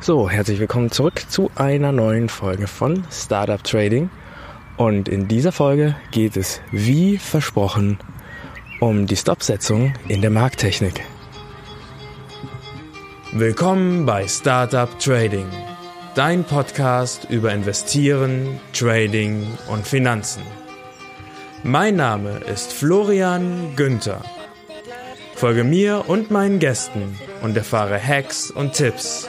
So, herzlich willkommen zurück zu einer neuen Folge von Startup Trading. Und in dieser Folge geht es, wie versprochen, um die Stopsetzung in der Markttechnik. Willkommen bei Startup Trading, dein Podcast über Investieren, Trading und Finanzen. Mein Name ist Florian Günther. Folge mir und meinen Gästen und erfahre Hacks und Tipps,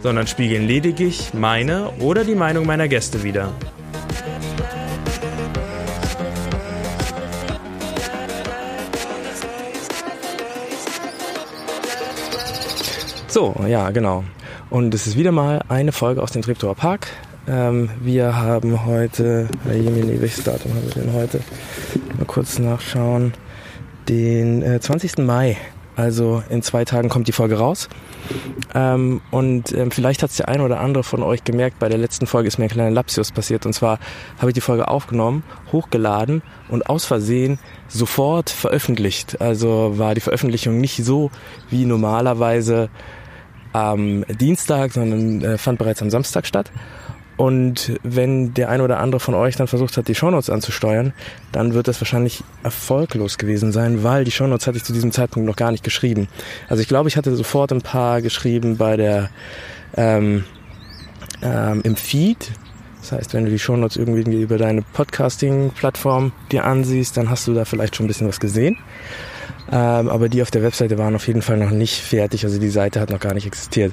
sondern spiegeln lediglich meine oder die Meinung meiner Gäste wider. So, ja, genau. Und es ist wieder mal eine Folge aus dem Treptower Park. Ähm, wir haben heute, Jemini, welches Datum haben wir denn heute? Mal kurz nachschauen. Den äh, 20. Mai. Also in zwei Tagen kommt die Folge raus. Ähm, und ähm, vielleicht hat es der eine oder andere von euch gemerkt, bei der letzten Folge ist mir ein kleiner Lapsus passiert. Und zwar habe ich die Folge aufgenommen, hochgeladen und aus Versehen sofort veröffentlicht. Also war die Veröffentlichung nicht so wie normalerweise am Dienstag, sondern äh, fand bereits am Samstag statt. Und wenn der eine oder andere von euch dann versucht hat, die Shownotes anzusteuern, dann wird das wahrscheinlich erfolglos gewesen sein, weil die Shownotes hatte ich zu diesem Zeitpunkt noch gar nicht geschrieben. Also ich glaube, ich hatte sofort ein paar geschrieben bei der ähm, ähm, im Feed. Das heißt, wenn du die Shownotes irgendwie über deine Podcasting-Plattform dir ansiehst, dann hast du da vielleicht schon ein bisschen was gesehen. Ähm, aber die auf der Webseite waren auf jeden Fall noch nicht fertig. Also die Seite hat noch gar nicht existiert.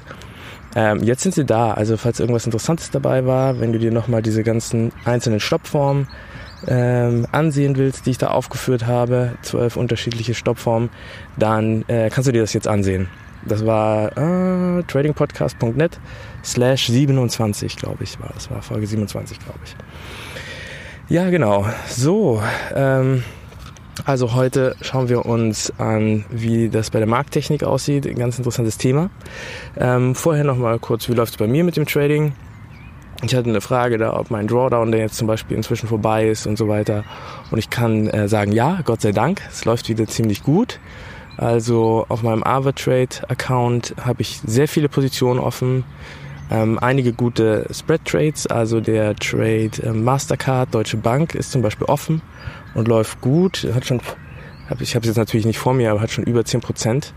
Ähm, jetzt sind sie da. Also falls irgendwas Interessantes dabei war, wenn du dir nochmal diese ganzen einzelnen Stoppformen ähm, ansehen willst, die ich da aufgeführt habe, zwölf unterschiedliche Stoppformen, dann äh, kannst du dir das jetzt ansehen. Das war äh, tradingpodcast.net slash 27, glaube ich, war das war Folge 27, glaube ich. Ja, genau. So, ähm, also heute schauen wir uns an, wie das bei der Markttechnik aussieht. Ein ganz interessantes Thema. Ähm, vorher nochmal kurz, wie läuft es bei mir mit dem Trading? Ich hatte eine Frage da, ob mein Drawdown, der jetzt zum Beispiel inzwischen vorbei ist und so weiter. Und ich kann äh, sagen, ja, Gott sei Dank, es läuft wieder ziemlich gut. Also auf meinem AvaTrade-Account habe ich sehr viele Positionen offen. Ähm, einige gute Spread-Trades, also der Trade äh, Mastercard, Deutsche Bank ist zum Beispiel offen und läuft gut. Hat schon, hab, ich habe es jetzt natürlich nicht vor mir, aber hat schon über 10 Prozent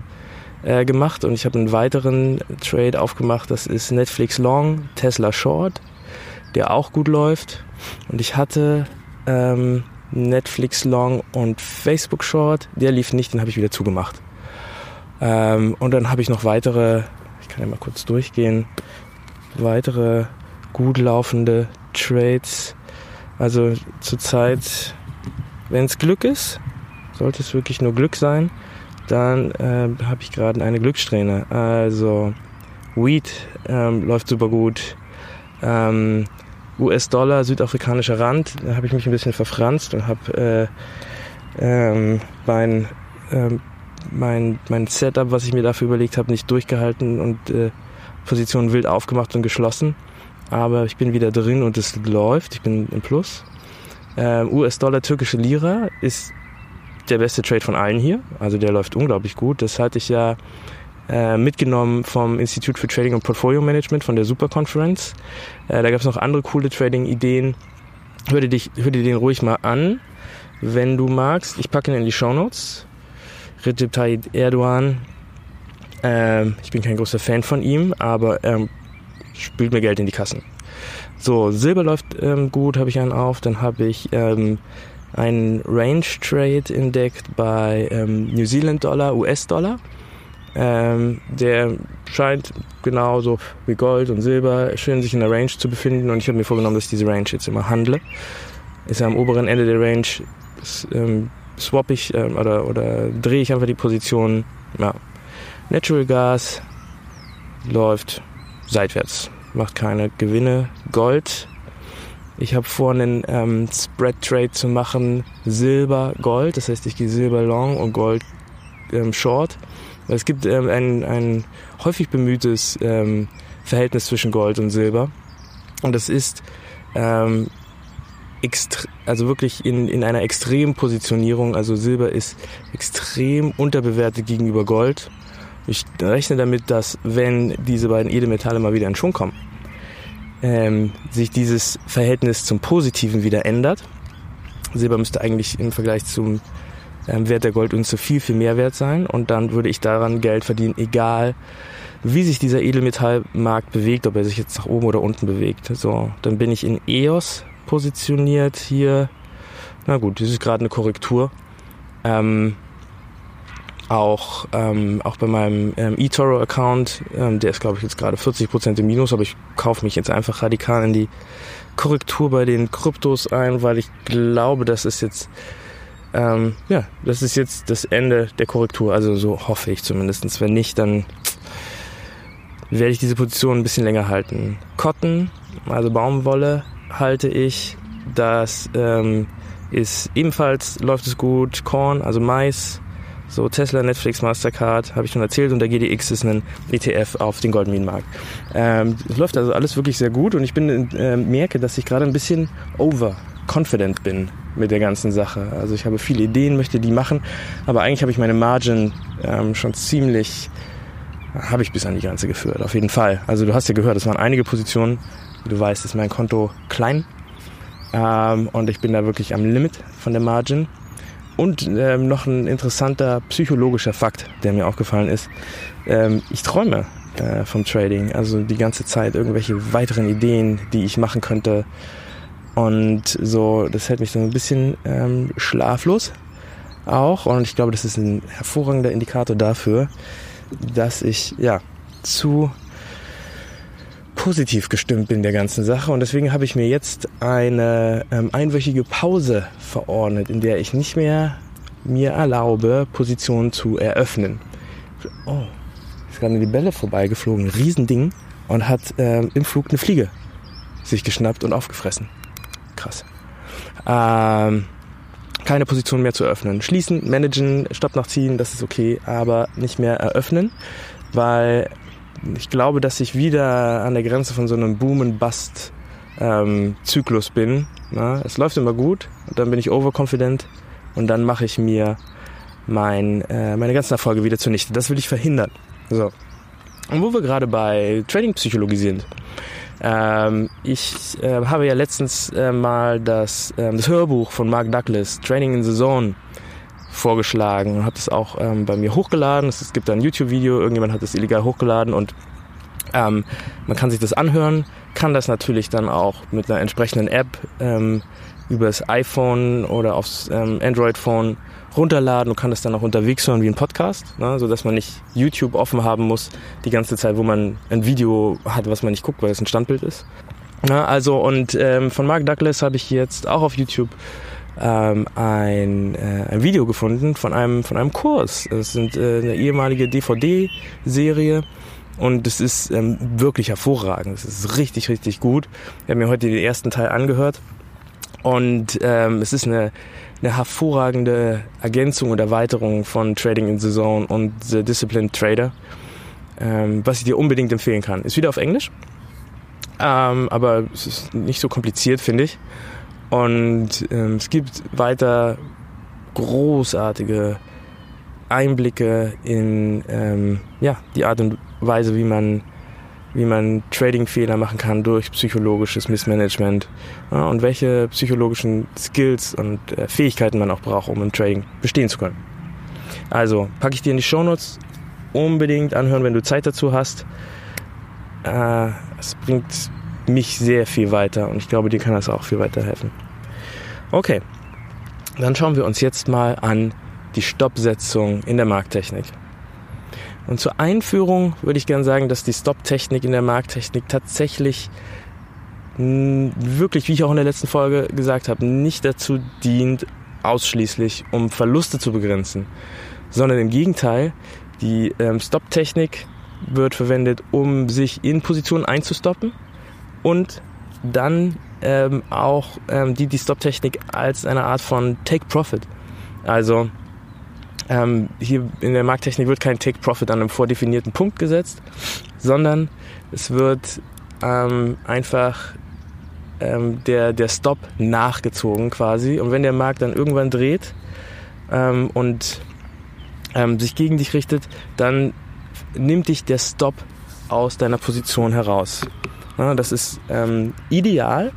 äh, gemacht. Und ich habe einen weiteren Trade aufgemacht, das ist Netflix Long, Tesla Short, der auch gut läuft. Und ich hatte ähm, Netflix Long und Facebook Short, der lief nicht, den habe ich wieder zugemacht. Ähm, und dann habe ich noch weitere, ich kann ja mal kurz durchgehen, weitere gut laufende Trades. Also zurzeit wenn es Glück ist, sollte es wirklich nur Glück sein, dann äh, habe ich gerade eine Glückssträhne. Also Weed ähm, läuft super gut. Ähm, US-Dollar, südafrikanischer Rand, da habe ich mich ein bisschen verfranst und habe äh, ähm, mein, ähm, mein, mein Setup, was ich mir dafür überlegt habe, nicht durchgehalten und äh, Positionen wild aufgemacht und geschlossen. Aber ich bin wieder drin und es läuft. Ich bin im Plus. Ähm, US-Dollar, türkische Lira ist der beste Trade von allen hier. Also der läuft unglaublich gut. Das hatte ich ja äh, mitgenommen vom Institut für Trading und Portfolio Management von der Super Conference. Äh, da gab es noch andere coole Trading-Ideen. Hör dir, dich, hör dir den ruhig mal an, wenn du magst. Ich packe ihn in die Show Notes. Recep Tayyip Erdogan. Ähm, ich bin kein großer Fan von ihm, aber er spült mir Geld in die Kassen. So, Silber läuft ähm, gut, habe ich einen auf. Dann habe ich ähm, einen Range Trade entdeckt bei ähm, New Zealand Dollar, US-Dollar. Ähm, der scheint genauso wie Gold und Silber schön sich in der Range zu befinden und ich habe mir vorgenommen, dass ich diese Range jetzt immer handle. Ist am oberen Ende der Range, das, ähm, swap ich ähm, oder, oder drehe ich einfach die Position. Ja. Natural Gas läuft seitwärts, macht keine Gewinne. Gold, ich habe vor, einen ähm, Spread Trade zu machen, Silber, Gold. Das heißt, ich gehe Silber Long und Gold ähm, Short. Es gibt ähm, ein, ein häufig bemühtes ähm, Verhältnis zwischen Gold und Silber. Und das ist ähm, also wirklich in, in einer extremen Positionierung. Also Silber ist extrem unterbewertet gegenüber Gold. Ich rechne damit, dass wenn diese beiden Edelmetalle mal wieder in Schwung kommen, ähm, sich dieses Verhältnis zum Positiven wieder ändert. Silber müsste eigentlich im Vergleich zum ähm, Wert der Goldunze viel, viel mehr wert sein und dann würde ich daran Geld verdienen, egal wie sich dieser Edelmetallmarkt bewegt, ob er sich jetzt nach oben oder unten bewegt. So, dann bin ich in EOS positioniert hier. Na gut, das ist gerade eine Korrektur. Ähm, auch, ähm, auch bei meinem ähm, eToro-Account, ähm, der ist glaube ich jetzt gerade 40% im Minus, aber ich kaufe mich jetzt einfach radikal in die Korrektur bei den Kryptos ein, weil ich glaube, das ist jetzt ähm, ja, das ist jetzt das Ende der Korrektur, also so hoffe ich zumindest. Wenn nicht, dann werde ich diese Position ein bisschen länger halten. Cotton, also Baumwolle, halte ich. Das ähm, ist ebenfalls läuft es gut. Korn, also Mais, so Tesla, Netflix, Mastercard, habe ich schon erzählt. Und der GDX ist ein ETF auf den Goldminenmarkt. Ähm, es läuft also alles wirklich sehr gut und ich bin äh, merke, dass ich gerade ein bisschen overconfident bin mit der ganzen Sache. Also ich habe viele Ideen, möchte die machen, aber eigentlich habe ich meine Margin ähm, schon ziemlich, habe ich bis an die Grenze geführt, auf jeden Fall. Also du hast ja gehört, es waren einige Positionen. Du weißt, ist mein Konto klein ähm, und ich bin da wirklich am Limit von der Margin. Und ähm, noch ein interessanter psychologischer Fakt, der mir aufgefallen ist. Ähm, ich träume äh, vom Trading. Also die ganze Zeit irgendwelche weiteren Ideen, die ich machen könnte. Und so, das hält mich so ein bisschen ähm, schlaflos auch. Und ich glaube, das ist ein hervorragender Indikator dafür, dass ich ja zu positiv gestimmt bin der ganzen Sache und deswegen habe ich mir jetzt eine ähm, einwöchige Pause verordnet, in der ich nicht mehr mir erlaube, Positionen zu eröffnen. Oh, ist gerade eine Libelle vorbeigeflogen, Riesending und hat ähm, im Flug eine Fliege sich geschnappt und aufgefressen. Krass. Ähm, keine Position mehr zu öffnen. Schließen, managen, Stopp nachziehen, das ist okay, aber nicht mehr eröffnen, weil ich glaube, dass ich wieder an der Grenze von so einem Boom-and-Bust ähm, Zyklus bin. Na? Es läuft immer gut dann bin ich overconfident und dann mache ich mir mein, äh, meine ganzen Erfolge wieder zunichte. Das will ich verhindern. So. Und wo wir gerade bei Trading-Psychologie sind. Ähm, ich äh, habe ja letztens äh, mal das, äh, das Hörbuch von Mark Douglas, Training in the Zone, vorgeschlagen und habe das auch ähm, bei mir hochgeladen. Es, gibt da ein YouTube-Video, irgendjemand hat das illegal hochgeladen und ähm, man kann sich das anhören, kann das natürlich dann auch mit einer entsprechenden App ähm, übers iPhone oder aufs ähm, Android-Phone runterladen und kann das dann auch unterwegs hören wie ein Podcast, ne, so man nicht YouTube offen haben muss die ganze Zeit, wo man ein Video hat, was man nicht guckt, weil es ein Standbild ist. Na, also und ähm, von Mark Douglas habe ich jetzt auch auf YouTube ähm, ein, äh, ein Video gefunden von einem, von einem Kurs. Es sind äh, eine ehemalige DVD-Serie. Und es ist ähm, wirklich hervorragend. Es ist richtig, richtig gut. Wir haben mir heute den ersten Teil angehört. Und ähm, es ist eine, eine hervorragende Ergänzung und Erweiterung von Trading in the Zone und The Disciplined Trader, ähm, was ich dir unbedingt empfehlen kann. Ist wieder auf Englisch, ähm, aber es ist nicht so kompliziert, finde ich. Und ähm, es gibt weiter großartige Einblicke in ähm, ja, die Art und Weise, wie man, wie man Trading-Fehler machen kann durch psychologisches Missmanagement ja, und welche psychologischen Skills und äh, Fähigkeiten man auch braucht, um im Trading bestehen zu können. Also packe ich dir in die Shownotes unbedingt anhören, wenn du Zeit dazu hast. Äh, es bringt mich sehr viel weiter und ich glaube, dir kann das auch viel weiterhelfen. Okay, dann schauen wir uns jetzt mal an die Stoppsetzung in der Markttechnik. Und zur Einführung würde ich gerne sagen, dass die Stop-Technik in der Markttechnik tatsächlich wirklich, wie ich auch in der letzten Folge gesagt habe, nicht dazu dient, ausschließlich um Verluste zu begrenzen, sondern im Gegenteil, die ähm, Stop-Technik wird verwendet, um sich in Positionen einzustoppen und dann ähm, auch ähm, die, die Stop-Technik als eine Art von Take-Profit. Also ähm, hier in der Markttechnik wird kein Take-Profit an einem vordefinierten Punkt gesetzt, sondern es wird ähm, einfach ähm, der, der Stop nachgezogen quasi. Und wenn der Markt dann irgendwann dreht ähm, und ähm, sich gegen dich richtet, dann nimmt dich der Stop aus deiner Position heraus. Das ist ähm, ideal,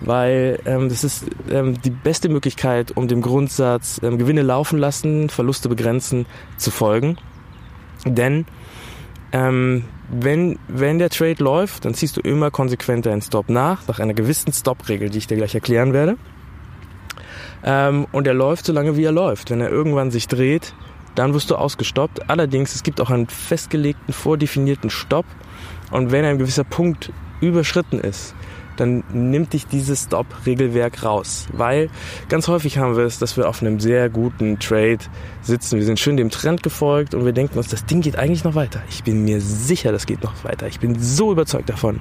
weil ähm, das ist ähm, die beste Möglichkeit, um dem Grundsatz ähm, Gewinne laufen lassen, Verluste begrenzen zu folgen. Denn ähm, wenn, wenn der Trade läuft, dann ziehst du immer konsequent deinen Stop nach, nach einer gewissen Stop-Regel, die ich dir gleich erklären werde. Ähm, und er läuft so lange, wie er läuft. Wenn er irgendwann sich dreht, dann wirst du ausgestoppt. Allerdings, es gibt auch einen festgelegten, vordefinierten Stopp. Und wenn ein gewisser Punkt überschritten ist, dann nimmt dich dieses Stop-Regelwerk raus. Weil ganz häufig haben wir es, dass wir auf einem sehr guten Trade sitzen. Wir sind schön dem Trend gefolgt und wir denken uns, das Ding geht eigentlich noch weiter. Ich bin mir sicher, das geht noch weiter. Ich bin so überzeugt davon,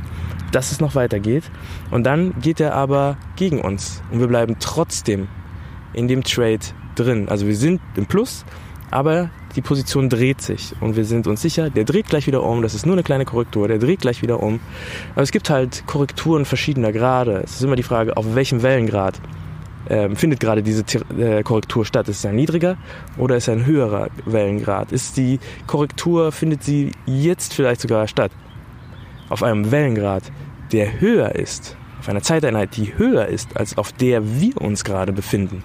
dass es noch weitergeht. Und dann geht er aber gegen uns und wir bleiben trotzdem in dem Trade drin. Also wir sind im Plus, aber die Position dreht sich und wir sind uns sicher, der dreht gleich wieder um, das ist nur eine kleine Korrektur, der dreht gleich wieder um. Aber es gibt halt Korrekturen verschiedener Grade. Es ist immer die Frage, auf welchem Wellengrad ähm, findet gerade diese äh, Korrektur statt. Ist es ein niedriger oder ist es ein höherer Wellengrad? Ist die Korrektur, findet sie jetzt vielleicht sogar statt? Auf einem Wellengrad, der höher ist, auf einer Zeiteinheit, die höher ist, als auf der wir uns gerade befinden.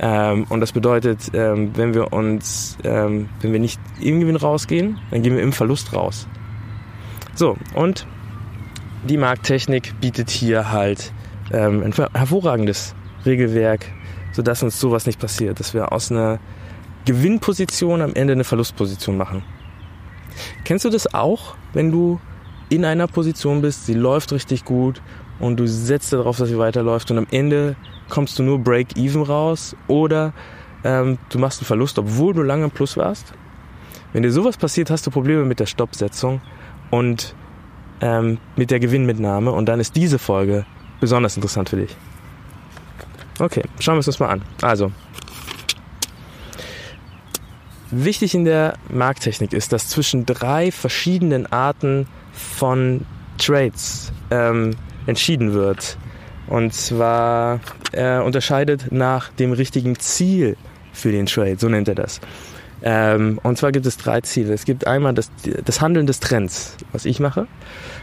Ähm, und das bedeutet, ähm, wenn wir uns, ähm, wenn wir nicht im Gewinn rausgehen, dann gehen wir im Verlust raus. So, und die Markttechnik bietet hier halt ähm, ein hervorragendes Regelwerk, sodass uns sowas nicht passiert, dass wir aus einer Gewinnposition am Ende eine Verlustposition machen. Kennst du das auch, wenn du in einer Position bist, sie läuft richtig gut und du setzt darauf, dass sie weiterläuft und am Ende kommst du nur Break-Even raus oder ähm, du machst einen Verlust, obwohl du lange im Plus warst. Wenn dir sowas passiert, hast du Probleme mit der Stoppsetzung und ähm, mit der Gewinnmitnahme und dann ist diese Folge besonders interessant für dich. Okay, schauen wir uns das mal an. Also, wichtig in der Markttechnik ist, dass zwischen drei verschiedenen Arten von Trades ähm, entschieden wird. Und zwar er unterscheidet nach dem richtigen Ziel für den Trade, so nennt er das. Ähm, und zwar gibt es drei Ziele. Es gibt einmal das, das Handeln des Trends, was ich mache.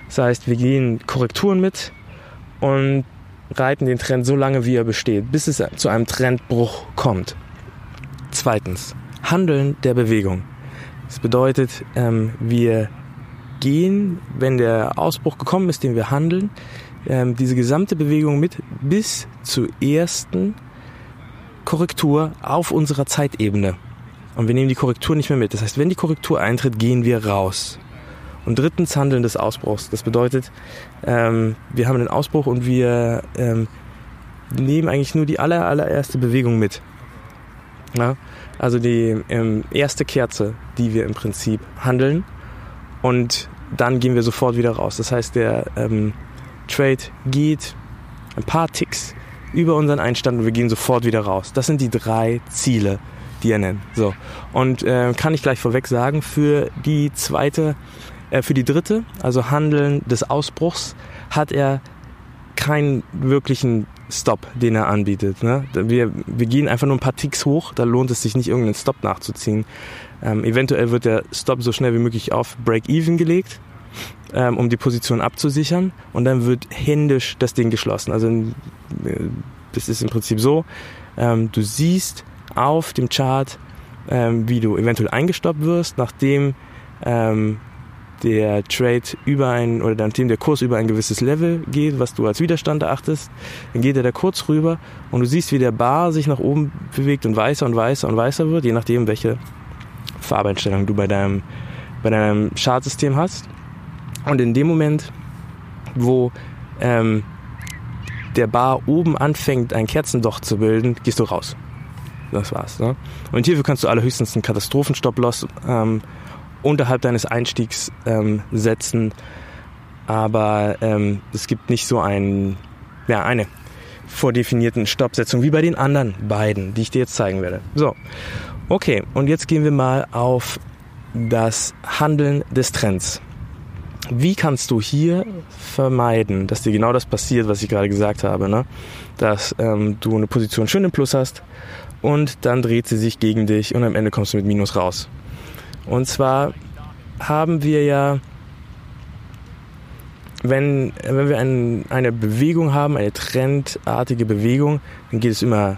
Das heißt, wir gehen Korrekturen mit und reiten den Trend so lange, wie er besteht, bis es zu einem Trendbruch kommt. Zweitens, Handeln der Bewegung. Das bedeutet, ähm, wir gehen, wenn der Ausbruch gekommen ist, den wir handeln, ähm, diese gesamte Bewegung mit bis zur ersten Korrektur auf unserer Zeitebene. Und wir nehmen die Korrektur nicht mehr mit. Das heißt, wenn die Korrektur eintritt, gehen wir raus. Und drittens Handeln des Ausbruchs. Das bedeutet, ähm, wir haben einen Ausbruch und wir ähm, nehmen eigentlich nur die aller, allererste Bewegung mit. Ja? Also die ähm, erste Kerze, die wir im Prinzip handeln. Und dann gehen wir sofort wieder raus. Das heißt, der ähm, Trade geht ein paar Ticks über unseren Einstand und wir gehen sofort wieder raus. Das sind die drei Ziele, die er nennt. So. Und äh, kann ich gleich vorweg sagen, für die zweite, äh, für die dritte, also Handeln des Ausbruchs, hat er keinen wirklichen Stop, den er anbietet. Ne? Wir, wir gehen einfach nur ein paar Ticks hoch, da lohnt es sich nicht, irgendeinen Stop nachzuziehen. Ähm, eventuell wird der Stop so schnell wie möglich auf Break-Even gelegt ähm, um die Position abzusichern und dann wird händisch das Ding geschlossen. Also äh, das ist im Prinzip so, ähm, du siehst auf dem Chart, ähm, wie du eventuell eingestoppt wirst, nachdem ähm, der Trade über ein oder nachdem der Kurs über ein gewisses Level geht, was du als Widerstand erachtest, dann geht er da kurz rüber und du siehst, wie der Bar sich nach oben bewegt und weißer und weißer und weißer wird, je nachdem, welche Farbeinstellung du bei deinem, bei deinem Chartsystem hast. Und in dem Moment, wo ähm, der Bar oben anfängt, ein Kerzendocht zu bilden, gehst du raus. Das war's. Ne? Und hierfür kannst du allerhöchstens einen Katastrophenstopp-Loss ähm, unterhalb deines Einstiegs ähm, setzen. Aber ähm, es gibt nicht so ein, ja, eine vordefinierten Stoppsetzung wie bei den anderen beiden, die ich dir jetzt zeigen werde. So, okay, und jetzt gehen wir mal auf das Handeln des Trends. Wie kannst du hier vermeiden, dass dir genau das passiert, was ich gerade gesagt habe, ne? dass ähm, du eine Position schön im Plus hast und dann dreht sie sich gegen dich und am Ende kommst du mit Minus raus. Und zwar haben wir ja, wenn, wenn wir ein, eine Bewegung haben, eine trendartige Bewegung, dann geht es immer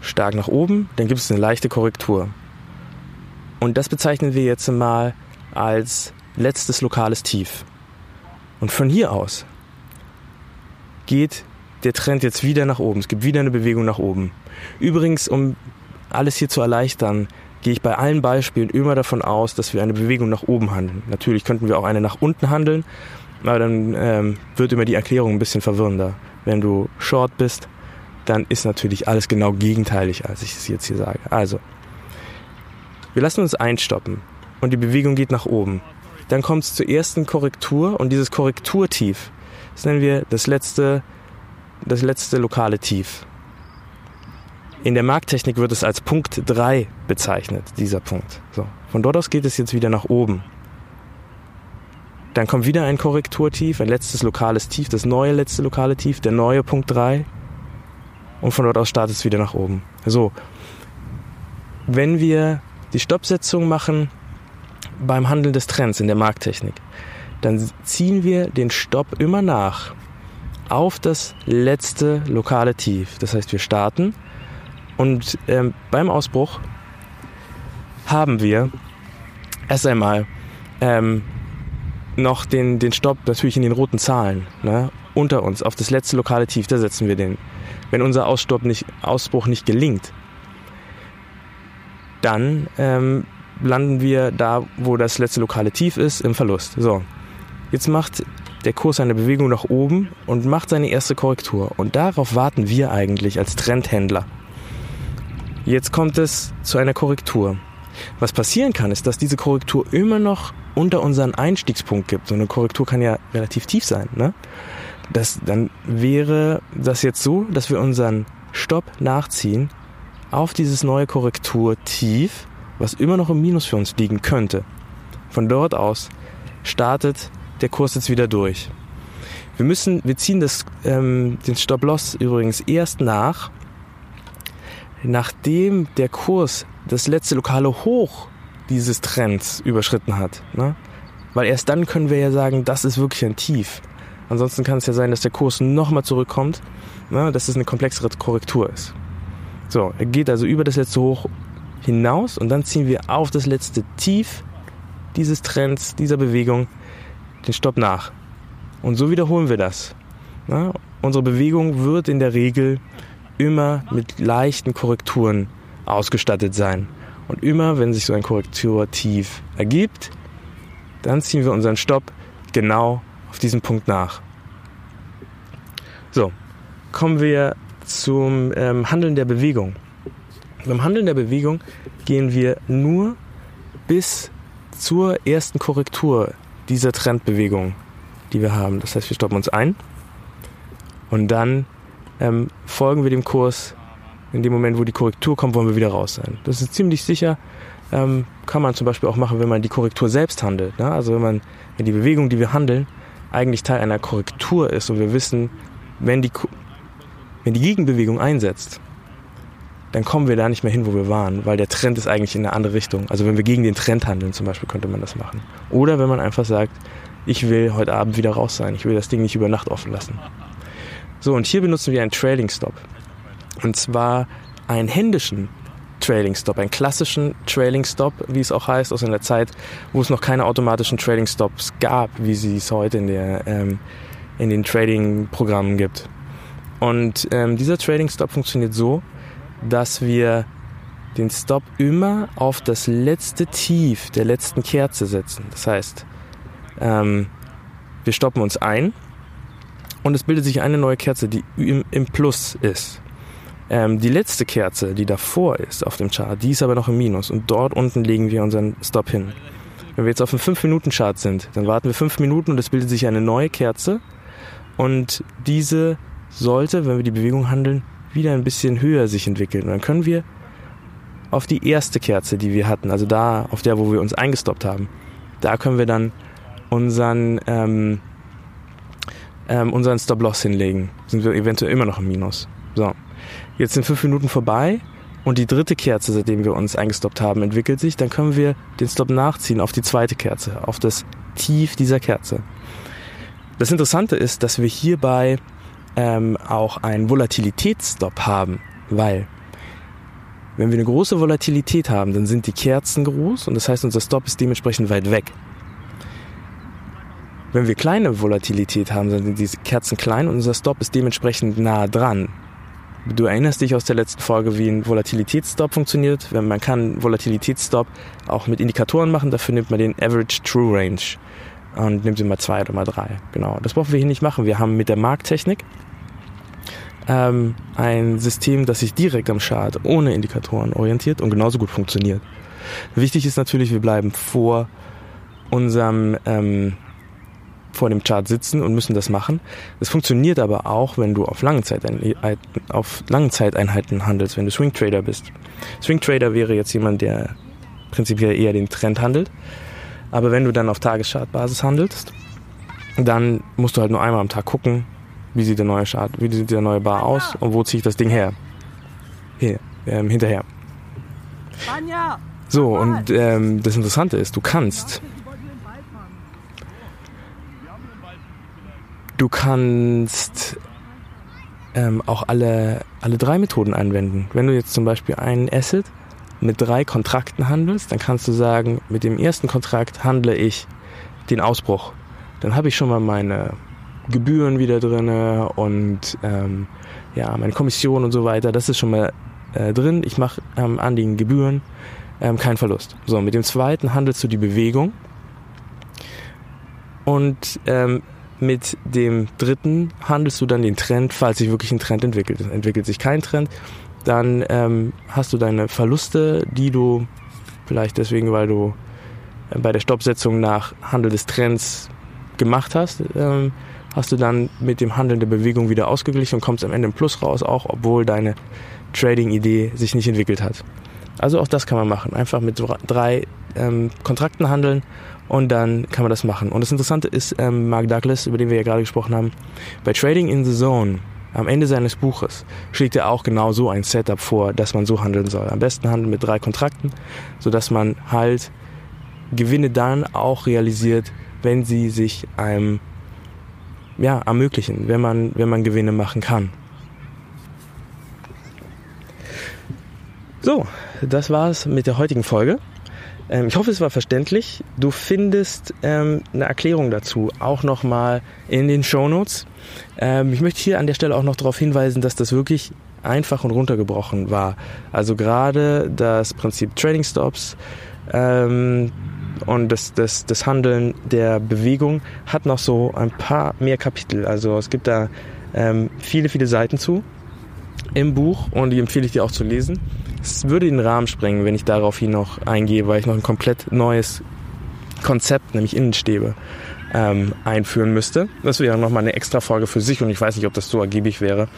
stark nach oben, dann gibt es eine leichte Korrektur. Und das bezeichnen wir jetzt mal als letztes lokales Tief. Und von hier aus geht der Trend jetzt wieder nach oben. Es gibt wieder eine Bewegung nach oben. Übrigens, um alles hier zu erleichtern, gehe ich bei allen Beispielen immer davon aus, dass wir eine Bewegung nach oben handeln. Natürlich könnten wir auch eine nach unten handeln, aber dann ähm, wird immer die Erklärung ein bisschen verwirrender. Wenn du short bist, dann ist natürlich alles genau gegenteilig, als ich es jetzt hier sage. Also, wir lassen uns einstoppen und die Bewegung geht nach oben. Dann kommt es zur ersten Korrektur und dieses Korrekturtief, das nennen wir das letzte, das letzte lokale Tief. In der Markttechnik wird es als Punkt 3 bezeichnet, dieser Punkt. So. Von dort aus geht es jetzt wieder nach oben. Dann kommt wieder ein Korrekturtief, ein letztes lokales Tief, das neue letzte lokale Tief, der neue Punkt 3. Und von dort aus startet es wieder nach oben. So. Wenn wir die Stoppsetzung machen beim Handeln des Trends in der Markttechnik, dann ziehen wir den Stopp immer nach auf das letzte lokale Tief. Das heißt, wir starten und ähm, beim Ausbruch haben wir erst einmal ähm, noch den, den Stopp natürlich in den roten Zahlen ne, unter uns auf das letzte lokale Tief. Da setzen wir den. Wenn unser Ausstopp nicht, Ausbruch nicht gelingt, dann ähm, landen wir da, wo das letzte lokale Tief ist, im Verlust. So, jetzt macht der Kurs eine Bewegung nach oben und macht seine erste Korrektur. Und darauf warten wir eigentlich als Trendhändler. Jetzt kommt es zu einer Korrektur. Was passieren kann, ist, dass diese Korrektur immer noch unter unseren Einstiegspunkt gibt. So eine Korrektur kann ja relativ tief sein. Ne? Das, dann wäre das jetzt so, dass wir unseren Stopp nachziehen auf dieses neue Korrekturtief was immer noch im Minus für uns liegen könnte. Von dort aus startet der Kurs jetzt wieder durch. Wir müssen, wir ziehen das, ähm, den Stop-Loss übrigens erst nach, nachdem der Kurs das letzte lokale Hoch dieses Trends überschritten hat. Ne? Weil erst dann können wir ja sagen, das ist wirklich ein Tief. Ansonsten kann es ja sein, dass der Kurs nochmal zurückkommt, ne? dass es eine komplexere Korrektur ist. So, er geht also über das letzte Hoch hinaus und dann ziehen wir auf das letzte Tief dieses Trends, dieser Bewegung den Stopp nach. Und so wiederholen wir das. Ja, unsere Bewegung wird in der Regel immer mit leichten Korrekturen ausgestattet sein. Und immer, wenn sich so ein Korrekturtief ergibt, dann ziehen wir unseren Stopp genau auf diesen Punkt nach. So, kommen wir zum ähm, Handeln der Bewegung. Beim Handeln der Bewegung gehen wir nur bis zur ersten Korrektur dieser Trendbewegung, die wir haben. Das heißt, wir stoppen uns ein und dann ähm, folgen wir dem Kurs. In dem Moment, wo die Korrektur kommt, wollen wir wieder raus sein. Das ist ziemlich sicher. Ähm, kann man zum Beispiel auch machen, wenn man die Korrektur selbst handelt. Ne? Also wenn man, wenn die Bewegung, die wir handeln, eigentlich Teil einer Korrektur ist und wir wissen, wenn die, wenn die Gegenbewegung einsetzt, dann kommen wir da nicht mehr hin, wo wir waren, weil der Trend ist eigentlich in eine andere Richtung. Also wenn wir gegen den Trend handeln zum Beispiel, könnte man das machen. Oder wenn man einfach sagt, ich will heute Abend wieder raus sein, ich will das Ding nicht über Nacht offen lassen. So, und hier benutzen wir einen Trailing Stop. Und zwar einen händischen Trailing Stop, einen klassischen Trailing Stop, wie es auch heißt, aus einer Zeit, wo es noch keine automatischen Trailing Stops gab, wie sie es heute in, der, ähm, in den Trading-Programmen gibt. Und ähm, dieser Trading Stop funktioniert so, dass wir den Stop immer auf das letzte Tief der letzten Kerze setzen. Das heißt, ähm, wir stoppen uns ein und es bildet sich eine neue Kerze, die im, im Plus ist. Ähm, die letzte Kerze, die davor ist auf dem Chart, die ist aber noch im Minus und dort unten legen wir unseren Stop hin. Wenn wir jetzt auf einem 5-Minuten-Chart sind, dann warten wir 5 Minuten und es bildet sich eine neue Kerze. Und diese sollte, wenn wir die Bewegung handeln, wieder ein bisschen höher sich entwickeln. Und dann können wir auf die erste Kerze, die wir hatten, also da, auf der, wo wir uns eingestoppt haben, da können wir dann unseren, ähm, ähm, unseren Stop-Loss hinlegen. Sind wir eventuell immer noch im Minus. So, jetzt sind fünf Minuten vorbei und die dritte Kerze, seitdem wir uns eingestoppt haben, entwickelt sich. Dann können wir den Stop nachziehen auf die zweite Kerze, auf das Tief dieser Kerze. Das Interessante ist, dass wir hierbei ähm, auch einen Volatilitätsstop haben, weil wenn wir eine große Volatilität haben, dann sind die Kerzen groß und das heißt, unser Stop ist dementsprechend weit weg. Wenn wir kleine Volatilität haben, dann sind diese Kerzen klein und unser Stop ist dementsprechend nah dran. Du erinnerst dich aus der letzten Folge, wie ein Volatilitätsstop funktioniert. Man kann Volatilitätsstop auch mit Indikatoren machen, dafür nimmt man den Average True Range und nimmt sie mal zwei oder mal drei. Genau. Das brauchen wir hier nicht machen. Wir haben mit der Markttechnik ähm, ein System, das sich direkt am Chart ohne Indikatoren orientiert und genauso gut funktioniert. Wichtig ist natürlich, wir bleiben vor unserem ähm, vor dem Chart sitzen und müssen das machen. Das funktioniert aber auch, wenn du auf langen, Zeiteinheiten, auf langen Zeiteinheiten handelst, wenn du Swing Trader bist. Swing Trader wäre jetzt jemand, der prinzipiell eher den Trend handelt. Aber wenn du dann auf Tageschartbasis handelst, dann musst du halt nur einmal am Tag gucken, wie sieht der neue Chart, wie sieht der neue Bar aus und wo ziehe ich das Ding her? Hier, ähm, hinterher. So, und ähm, das Interessante ist, du kannst du kannst ähm, auch alle, alle drei Methoden anwenden. Wenn du jetzt zum Beispiel einen Asset mit drei Kontrakten handelst, dann kannst du sagen, mit dem ersten Kontrakt handle ich den Ausbruch. Dann habe ich schon mal meine Gebühren wieder drin und ähm, ja, meine Kommission und so weiter, das ist schon mal äh, drin. Ich mache ähm, an den Gebühren ähm, keinen Verlust. So, mit dem zweiten handelst du die Bewegung und ähm, mit dem dritten handelst du dann den Trend, falls sich wirklich ein Trend entwickelt. Entwickelt sich kein Trend, dann ähm, hast du deine Verluste, die du vielleicht deswegen, weil du äh, bei der Stoppsetzung nach Handel des Trends gemacht hast, ähm, hast du dann mit dem Handeln der Bewegung wieder ausgeglichen und kommst am Ende im Plus raus, auch obwohl deine Trading-Idee sich nicht entwickelt hat. Also auch das kann man machen. Einfach mit drei ähm, Kontrakten handeln und dann kann man das machen. Und das Interessante ist, ähm, Mark Douglas, über den wir ja gerade gesprochen haben, bei Trading in the Zone, am Ende seines Buches, schlägt er auch genau so ein Setup vor, dass man so handeln soll. Am besten handeln mit drei Kontrakten, sodass man halt Gewinne dann auch realisiert, wenn sie sich einem ja, ermöglichen, wenn man, wenn man Gewinne machen kann. So, das war's mit der heutigen Folge. Ähm, ich hoffe, es war verständlich. Du findest ähm, eine Erklärung dazu auch nochmal in den Show Notes. Ähm, ich möchte hier an der Stelle auch noch darauf hinweisen, dass das wirklich einfach und runtergebrochen war. Also gerade das Prinzip Trading Stops, ähm, und das, das, das Handeln der Bewegung hat noch so ein paar mehr Kapitel. Also es gibt da ähm, viele, viele Seiten zu im Buch und die empfehle ich dir auch zu lesen. Es würde den Rahmen sprengen, wenn ich darauf hier noch eingehe, weil ich noch ein komplett neues Konzept, nämlich Innenstäbe, ähm, einführen müsste. Das wäre nochmal eine extra Folge für sich und ich weiß nicht, ob das so ergiebig wäre.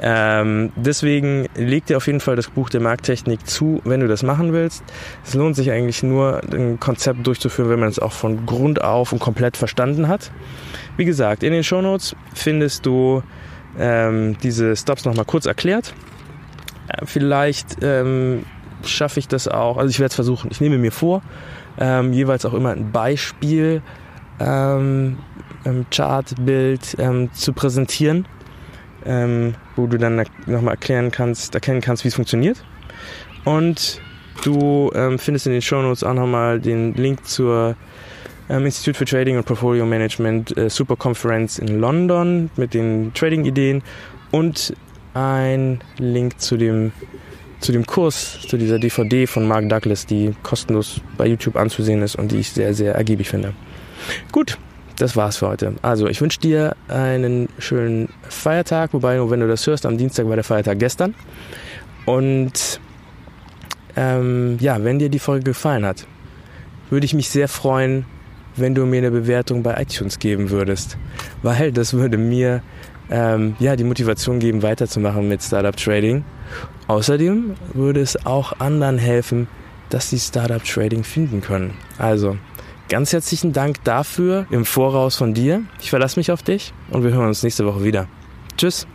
Ähm, deswegen leg dir auf jeden Fall das Buch der Markttechnik zu, wenn du das machen willst. Es lohnt sich eigentlich nur, ein Konzept durchzuführen, wenn man es auch von Grund auf und komplett verstanden hat. Wie gesagt, in den Shownotes findest du ähm, diese Stops nochmal kurz erklärt. Äh, vielleicht ähm, schaffe ich das auch, also ich werde es versuchen. Ich nehme mir vor, ähm, jeweils auch immer ein Beispiel ähm, Chartbild ähm, zu präsentieren ähm, wo du dann nochmal erklären kannst, erkennen kannst, wie es funktioniert. Und du ähm, findest in den Show Notes auch nochmal den Link zur ähm, Institute for Trading und Portfolio Management äh, Super Conference in London mit den Trading-Ideen und ein Link zu dem zu dem Kurs, zu dieser DVD von Mark Douglas, die kostenlos bei YouTube anzusehen ist und die ich sehr, sehr ergiebig finde. Gut, das war's für heute. Also, ich wünsche dir einen schönen Feiertag, wobei, wenn du das hörst, am Dienstag war der Feiertag gestern. Und ähm, ja, wenn dir die Folge gefallen hat, würde ich mich sehr freuen, wenn du mir eine Bewertung bei iTunes geben würdest, weil das würde mir ähm, ja die Motivation geben, weiterzumachen mit Startup Trading. Außerdem würde es auch anderen helfen, dass sie Startup Trading finden können. Also ganz herzlichen Dank dafür im Voraus von dir. Ich verlasse mich auf dich und wir hören uns nächste Woche wieder. Tschüss.